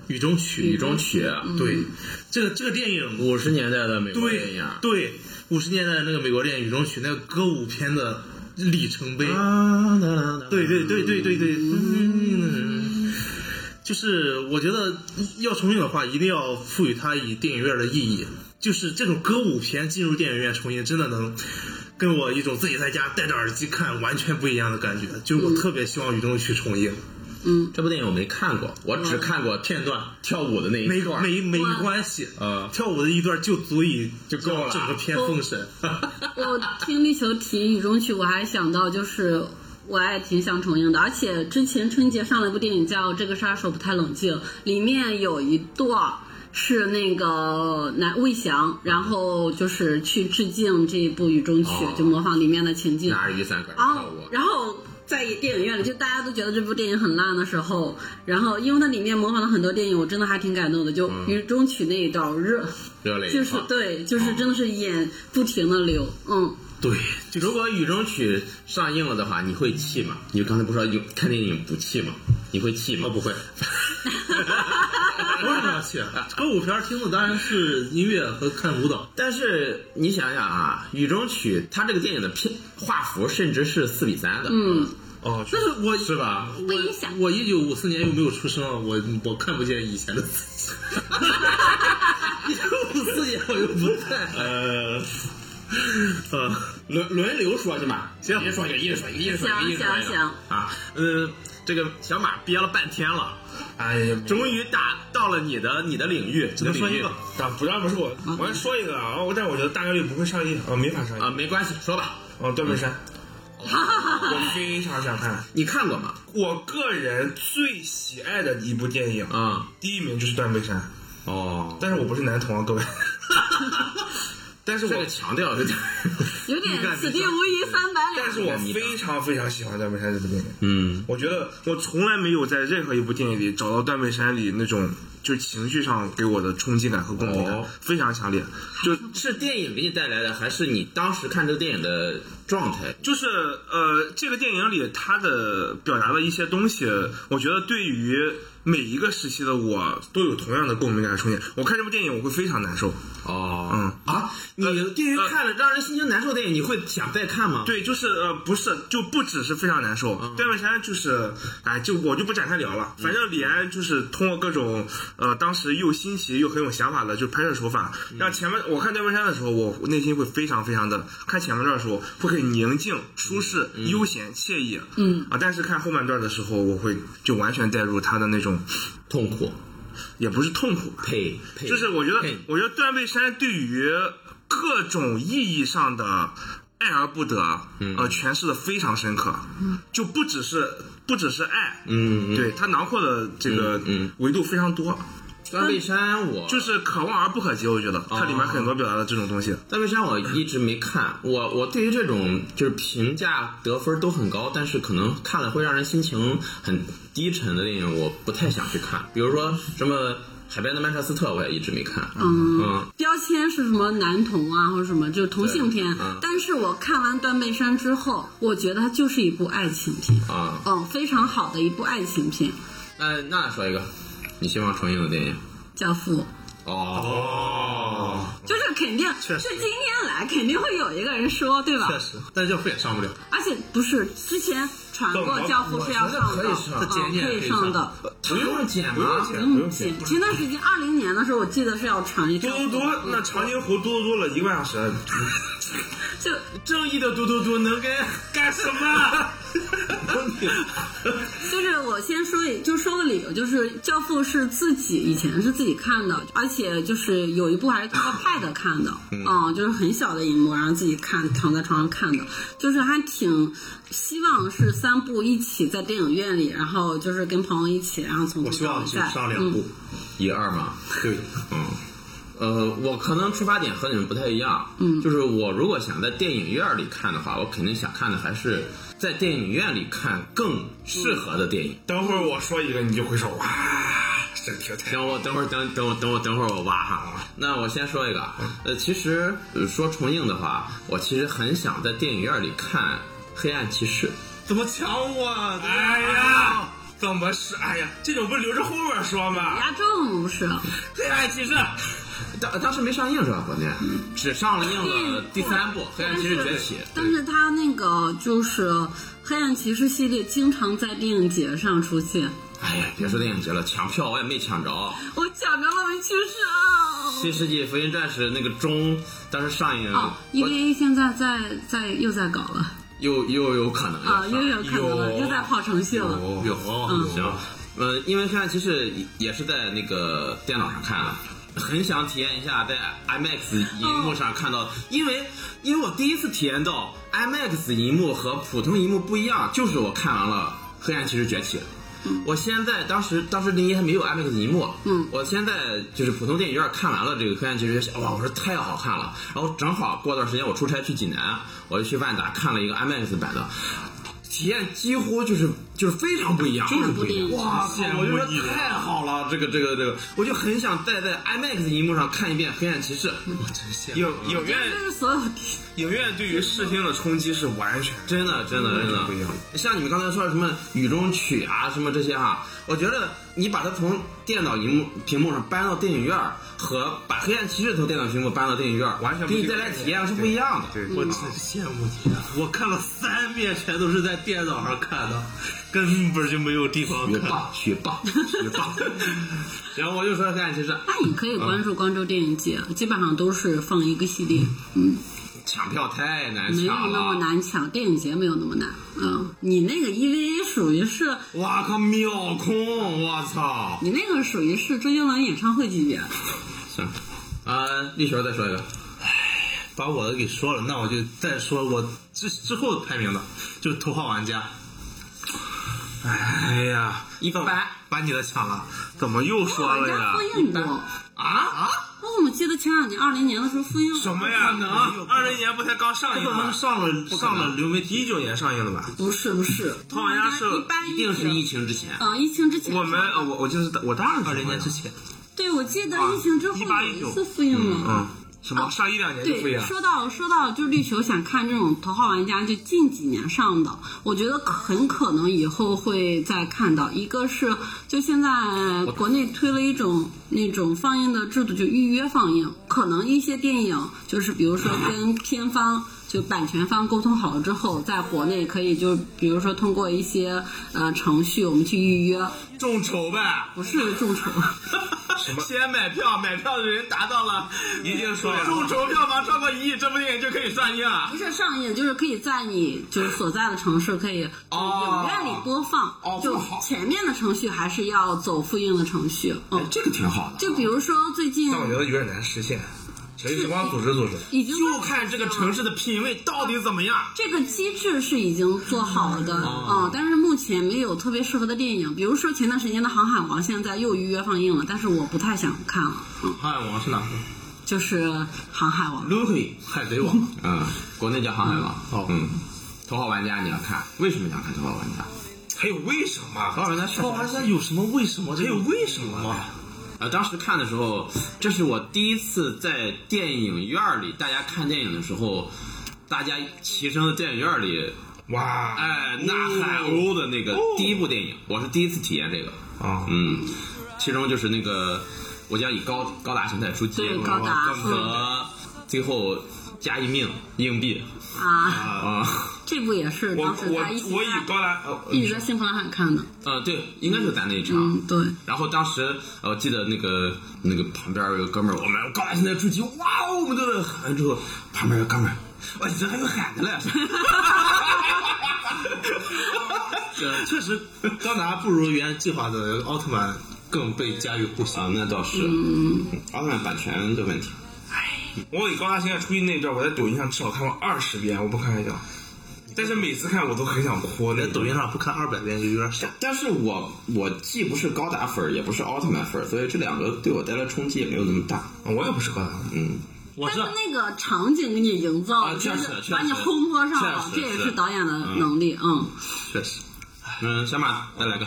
雨中曲，雨中曲，对，这个这个电影五十年代的美国电影。对，五十年代的那个美国电影《雨中曲》那个歌舞片的里程碑。啊，对对对对对对，嗯，就是我觉得要重映的话，一定要赋予它以电影院的意义。就是这种歌舞片进入电影院重映，真的能跟我一种自己在家戴着耳机看完全不一样的感觉。就是我特别希望《雨中曲》重映，嗯这部电影我没看过，我只看过片段跳舞的那一段。没没关系，啊跳舞的一段就足以就够了整个片封神。我听绿球提《雨中曲》，我还想到就是。我也挺想重映的，而且之前春节上了一部电影叫《这个杀手不太冷静》，里面有一段儿是那个南魏翔，然后就是去致敬这一部《雨中曲》哦就模仿里面的情境。拿着雨伞搁这然后跳舞，然后在电影院里，就大家都觉得这部电影很烂的时候，然后因为它里面模仿了很多电影，我真的还挺感动的。就《雨中曲》那一段热，热泪就是。对，就是真的是眼不停的流，嗯。对，如果《雨中曲》上映了的话，你会气吗？你刚才不是说有看电影不气吗？你会气吗？哦不会。为什么要气啊？歌舞片听的当然是音乐和看舞蹈。但是你想想啊，《雨中曲》它这个电影的片画幅甚至是四比三的，嗯，哦，但是我是吧？不影响我一九五四年又没有出生，我我看不见以前的自己。一九五四年我又不在。呃，呃，轮轮流说是吧？行一人说一个，一人说一个，一人说一个，行一人说一个行行啊，呃，这个小马憋了半天了，哎呀，终于打到了你的你的领域，只能说一个你的领域，但不让不是我，我先说一个啊，但我觉得大概率不会上映，啊，没法上映啊，没关系，说吧，哦，断背山，我非常想看。你看过吗？我个人最喜爱的一部电影，啊，第一名就是《断背山》，哦，但是我不是男同啊，各位。但是我这个强调 有点，有点此地无银三百两。但是我非常非常喜欢《断背山》这部电影。嗯，我觉得我从来没有在任何一部电影里找到《断背山》里那种就情绪上给我的冲击感和共鸣感、哦非常强烈。就是电影给你带来的，还是你当时看这个电影的状态？就是呃，这个电影里他的表达的一些东西，我觉得对于每一个时期的我都有同样的共鸣感和冲击。我看这部电影我会非常难受。哦，嗯啊，你对于看了让人心情难受的电影，你会想再看吗？，对，就是呃，不是，就不只是非常难受。断背山就是，哎，就我就不展开聊了。反正李安就是通过各种呃，当时又新奇又很有想法的就拍摄手法，让前面我看断背山的时候，我内心会非常非常的看前面段的时候会很宁静、舒适、悠闲、惬意。嗯。啊，但是看后半段的时候，我会就完全带入他的那种，痛苦，也不是痛苦吧，配配，就是我觉得，我觉得段位山对于各种意义上的爱而不得，嗯。呃，诠释的非常深刻，就不只是不只是爱，嗯，嗯。对他囊括的这个维度非常多，断背山我就是可望而不可及。我觉得它里面很多表达的这种东西，断背山我一直没看，我我对于这种就是评价得分都很高，但是可能看了会让人心情很低沉的电影，我不太想去看。比如说什么海边的曼彻斯特，我也一直没看。嗯嗯，标签是什么男同啊，或者什么就是同性片嗯。但是我看完《断背山》之后，我觉得它就是一部爱情片，啊，嗯，非常好的一部爱情片，《那那说一个你希望重映的电影教父》。哦，就是肯定，是今天来肯定会有一个人说，对吧？确实，但是教父也上不了。而且不是之前传过《教父》是要上的，我觉得可以上的。不用剪不用吗？不用嗯，剪前。段时间二零年的时候，我记得是要传一嘟嘟嘟，那长津湖嘟嘟嘟了一个半小时，就正义的嘟嘟嘟能跟干什么？就是我先说一，就说个理由，就是《教父》是自己以前是自己看的，而且就是有一部还是通过 Pad 看的，嗯，就是很小的荧幕，然后自己看，躺在床上看的，就是还挺希望是三部一起在电影院里，然后就是跟朋友一起，然后从我希望就到尾再上两部。一二嘛。对，嗯，呃，我可能出发点和你们不太一样。嗯，就是我如果想在电影院里看的话，我肯定想看的还是在电影院里看更适合的电影。等会儿我说一个，你就会说哇，真挺太等我等会儿等等我等我等会儿我挖哈。那我先说一个啊，呃，其实呃说重映的话，我其实很想在电影院里看《黑暗骑士》。怎么抢我啊？哎呀，怎么是？哎呀，这种不是留着后面说吗？压轴不是？黑暗骑士，当当时没上映是吧？关键只上了映了第三部《黑暗骑士崛起》。但是他那个就是《黑暗骑士》系列经常在电影节上出现，哎呀，别说电影节了，抢票我也没抢着。我抢着了没去上。新世纪福音战士那个钟当时上映，哦我，EVA 现在在在又在搞了又又有可能啊，上又有可能了，又在跑程序了。有行，呃，因为黑暗骑士也是在那个电脑上看的。很想体验一下在 IMAX 银幕上看到，因为因为我第一次体验到 IMAX 银幕和普通银幕不一样，就是我看完了《黑暗骑士崛起》，我现在当时当时零一还没有 IMAX 银幕，嗯我现在就是普通电影院看完了这个《黑暗骑士》，哇，我说太好看了。然后正好过段时间我出差去济南，我就去万达看了一个 IMAX 版的。体验几乎就是就是非常不一样，就是不一样哇！塞我就说太好了，这个这个这个，我就很想再在 IMAX 荧幕上看一遍《黑暗骑士》。我真羡慕。影影院这是所有影院对于视听的冲击是完全真的，真的，真的不一样。像你们刚才说的什么雨中曲啊，什么这些哈，我觉得你把它从电脑荧幕屏幕上搬到电影院儿，和把黑暗骑士从电脑屏幕搬到电影院，完全不一样给你带来体验是不一样的。对，我真羡慕你啊！我看了三遍，全都是在电脑上看的，根本就没有地方看。学霸，学霸，学霸。然后我就说黑暗骑士，那你可以关注光州电影节，基本上都是放一个系列，嗯，抢票太难没有抢那么了。难抢，电影节没有那么难，嗯，你那个 EVA 属于是，哇靠，秒空！我操！你那个属于是周杰伦演唱会级别，行，啊，力球再说一个。把我的给说了，那我就再说我之之后排名的，就是《头号玩家》。哎呀，一般把你的抢了，怎么又说了呀人家？复映过，啊啊！我怎么记得前两年二零年的时候复印了？什么呀？可能？二零年不才刚上映吗？上了上了流媒体，一九年上映了吧？不是不是，头号玩家是一定是疫情之前。啊，疫情之前我们呃，我我就是我当然二零年之前。对，我记得疫情之后18有一次复映了。嗯，什么上一两年就复？说到说到，就是绿球想看这种头号玩家，就近几年上的，我觉得很可能以后会再看到。一个是，就现在国内推了一种那种放映的制度，就预约放映，可能一些电影就是比如说 跟片方。就版权方沟通好了之后，在国内可以就比如说通过一些呃程序，我们去预约，众筹呗，不是众筹，什么？先买票，买票的人达到了一定数量众筹票房超过一亿，这部电影就可以上映啊不！是上映，就是可以在你就是所在的城市可以就影院里播放，就哦就前面的程序还是要走复印的程序。嗯，哎这个挺好的，就比如说最近但我觉得有点难实现，谁时光组织组织？已经就看这个城市的品味到底怎么样。这个机制是已经做好了的，嗯，但是目前没有特别适合的电影，比如说前段时间的《航海王》现在又预约放映了，但是我不太想看了，嗯，航海王是哪个？就是《航海王》。Lucky，海贼王。嗯，国内叫航海王。哦嗯，头号玩家你要看，为什么要看头号玩家？还有为什头么？号玩家头号玩家有什么为什么？还有为什么吗？呃，当时看的时候，这是我第一次在电影院里，大家看电影的时候，大家齐声的电影院里，哇！哎，呐喊哦的那个第一部电影，我是第一次体验这个。啊，嗯，其中就是那个我将以高高达形态出击，对高达和最后加一命硬币啊，啊，这部也是我当时我在一起我以高达呃，一直在幸福蓝海看的，呃，对，应该是咱那一场。嗯，对。然后当时呃我记得那个那个旁边有个哥们儿，我们高达现在出击，哇哦，我们都在喊之后，旁边有个哥们儿，哇，这还有喊的嘞，呃，确实，高达不如原计划的奥特曼更被家喻户晓。啊，那倒是，嗯，奥特曼版权的问题。我以高达现在出击那阵儿，我在抖音上至少看过二十遍，我不开玩笑。但是每次看我都很想哭。那在抖音上不看二百遍就有点傻。但是我我既不是高达粉儿，也不是奥特曼粉儿，所以这两个对我带来冲击也没有那么大。我也不是高达，嗯，我是但是那个场景给你营造，啊确实就是把你烘托上了，这也是导演的能力，嗯。确实，嗯，小马再来个，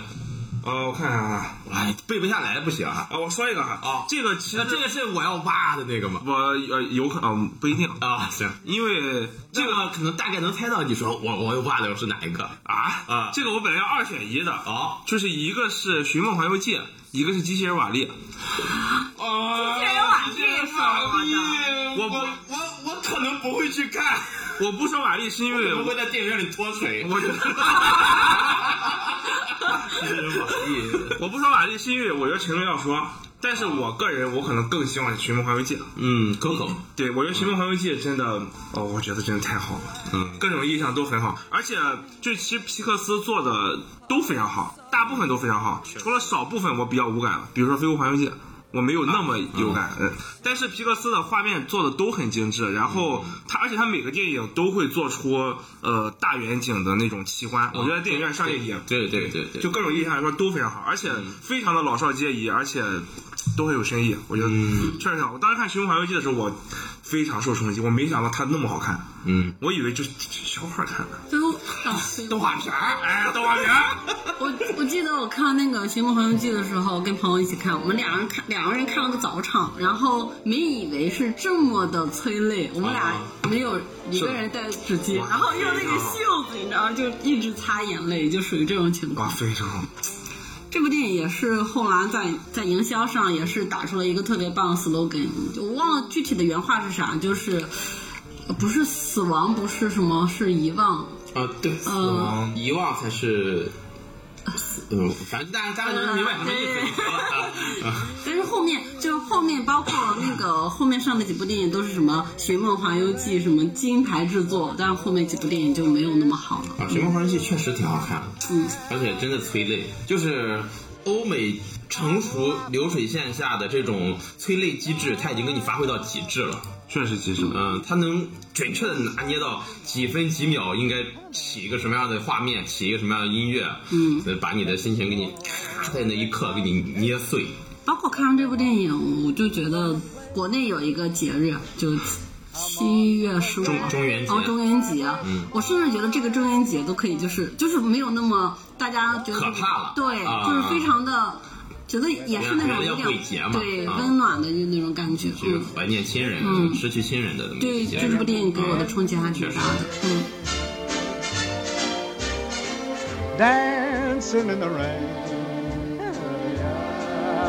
呃，我看看啊，哎，背不下来不行啊。啊，我说一个哈，啊，这个其实这个是我要挖的那个吗？我呃有可能、不一定，啊，行，因为这个可能大概能猜到你说我我挖的是哪一个啊啊这个我本来要二选一的，啊就是一个是《寻梦环游记》，一个是机器人瓦力。啊，机器人瓦力是我不我我可能不会去看，我不说瓦力是因为我会在电影院里脱水。我 觉得。我不说瓦力是因为我觉得陈龙要说，但是我个人我可能更希望是《寻梦环游记》。嗯，可口，对，我觉得《寻梦环游记》真的，哦，我觉得真的太好了，嗯各种意义上都很好，而且就其实皮克斯做的都非常好，大部分都非常好，除了少部分我比较无感了，比如说《飞屋环游记》，我没有那么有感。嗯，但是皮克斯的画面做的都很精致，然后他而且他每个电影都会做出呃大远景的那种奇观，我觉得电影院上映也对对对对，就各种意义上来说都非常好，而且非常的老少皆宜，而且都很有深意。我觉得确实挺好。我当时看《寻梦环游记》的时候，我非常受冲击，我没想到它那么好看。嗯，我以为就是小孩看的最后动画片儿，哎，动画片儿。我我记得我看那个《寻梦环游记》的时候，跟朋友一起看，我们两人看两个人看了个早场，然后没以为是这么的催泪，我们俩没有一个人带纸巾，然后用那个袖子，你知道，就一直擦眼泪，就属于这种情哇，况。非常好。这部电影也是后来在在营销上也是打出了一个特别棒的 slogan，我忘了具体的原话是啥，就是呃不是死亡，不是什么，是遗忘。啊对，死亡遗忘才是。嗯，反正大家大家能明白什么意思 包括那个后面上的几部电影都是什么《寻梦环游记》什么金牌制作，但是后面几部电影就没有那么好了。啊，《寻梦环游记》确实挺好看的，嗯，而且真的催泪，就是欧美成熟流水线下的这种催泪机制，它已经给你发挥到极致了。确实极致。嗯，它能准确的拿捏到几分几秒应该起一个什么样的画面，起一个什么样的音乐，嗯，把你的心情给你咔在那一刻给你捏碎。包括看完这部电影，我就觉得国内有一个节日，就七月十五中中元节哦，中元节。嗯，我甚至觉得这个中元节都可以，就是就是没有那么大家觉得可怕了对，啊就是非常的。觉得也是那种有点对啊温暖的那种感觉，就是嗯，怀念亲人、嗯失去亲人的对，就这部电影给我的冲击还挺大的，嗯。dancing in the rain.